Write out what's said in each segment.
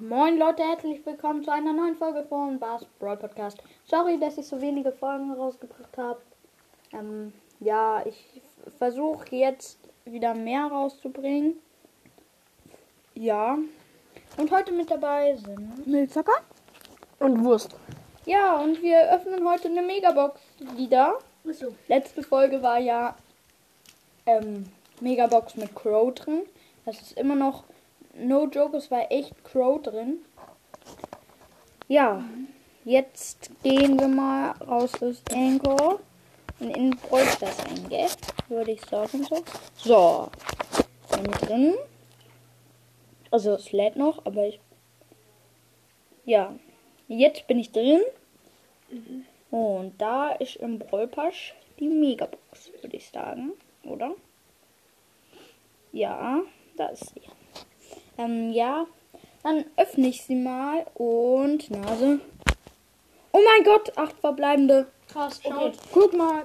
Moin Leute, herzlich willkommen zu einer neuen Folge von Bars Brawl Podcast. Sorry, dass ich so wenige Folgen rausgebracht habe. Ähm, ja, ich versuche jetzt wieder mehr rauszubringen. Ja. Und heute mit dabei sind. Milzacker und Wurst. Ja, und wir öffnen heute eine Megabox wieder. Achso. Letzte Folge war ja ähm, Megabox mit Crow drin. Das ist immer noch no joke, es war echt Crow drin. Ja, jetzt gehen wir mal raus aus Anchor und in Bräuchters eingehen, würde ich sagen so. So, bin drin. Also es lädt noch, aber ich. Ja, jetzt bin ich drin. Und da ist im Bräupasch die Megabox, würde ich sagen, oder? Ja, da ist sie. Ähm, ja, dann öffne ich sie mal und Nase. Oh mein Gott, acht verbleibende. Krass, Okay, schaut. guck mal.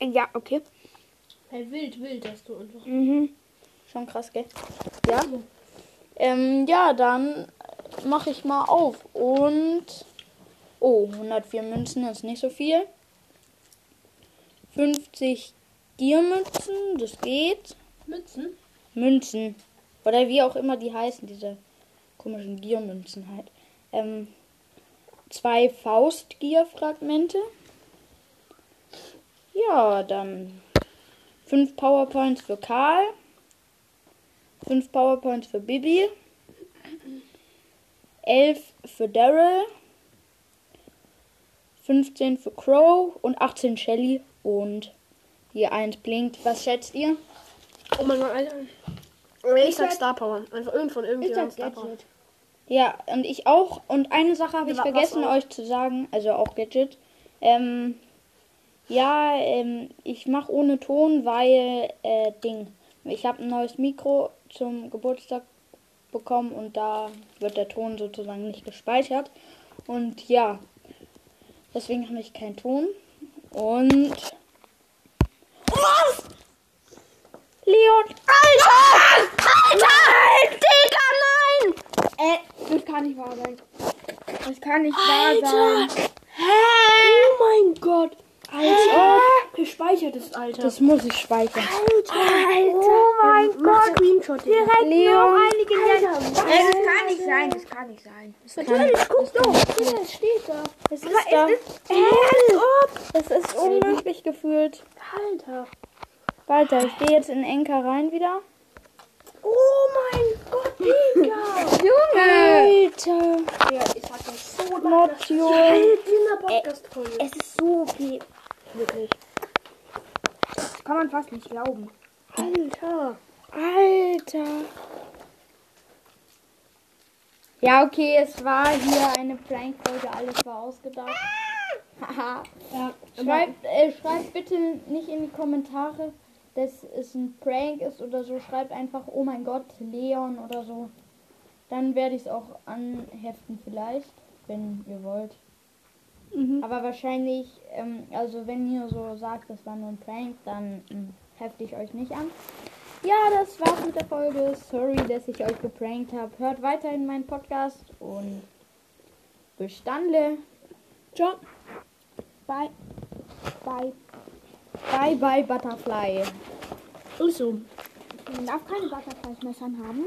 Ja, okay. Hey, wild, wild hast du einfach. Mhm. Schon krass, gell? Ja. Ähm, ja, dann mache ich mal auf. Und. Oh, 104 Münzen ist nicht so viel. 50 Giermünzen, das geht. Mützen? Münzen. Oder wie auch immer die heißen, diese komischen Giermünzen halt. Ähm, zwei Faustgierfragmente. Ja, dann fünf Powerpoints für Karl. Fünf Powerpoints für Bibi. Elf für Daryl. 15 für Crow und 18 Shelly und hier eins blinkt. Was schätzt ihr? Oh mein Gott, Alter. Ich sag Star Power. Einfach irgend von Ich irgendjemandem Star Power. Ja, und ich auch. Und eine Sache habe ich Ja, vergessen euch zu sagen, also auch Gadget. Ähm, ja, ähm, ich mache ohne Ton, weil äh, Ding. Ich habe ein neues Mikro zum Geburtstag bekommen und da wird der Ton sozusagen nicht gespeichert. Und ja, deswegen habe ich keinen Ton. Und. Was? Leon! Alter! Alter! Digga, nein! Äh, das kann nicht wahr sein. Das kann nicht wahr sein. Hä? Oh mein Gott. Alter. Gespeichert ist, Alter. Das muss ich speichern. Alter. Oh mein Mach Screenshot. Direkt. Leon. einige Alter, was? Äh, das kann nicht sein, das kann nicht sein. Natürlich, guck doch. Hier, es steht da. Das ist da. Als Das ist unmöglich gefühlt. Alter. Walter, ich gehe jetzt in Enker rein wieder. Oh mein Gott, Digga. Junge! Alter. Ja, ich sag das so. Not your. Podcast-Folge. Es ist so okay. Wirklich. Das kann man fast nicht glauben. Alter. Alter. Ja, okay, es war hier eine Prank-Folge, alles war ausgedacht. Haha. Ja, Schreibt, äh, schreibt bitte nicht in die Kommentare, dass es ein Prank ist oder so. Schreibt einfach, oh mein Gott, Leon oder so. Dann werde ich es auch anheften vielleicht, wenn ihr wollt. Mhm. Aber wahrscheinlich, ähm, also wenn ihr so sagt, das war nur ein Prank, dann ähm, hefte ich euch nicht an. Ja, das war's mit der Folge. Sorry, dass ich euch geprankt habe. Hört weiterhin meinen Podcast und dann. Ciao. Bye. Bye. Bye, bye, Butterfly. Also. Man darf keine Butterflies-Messern haben.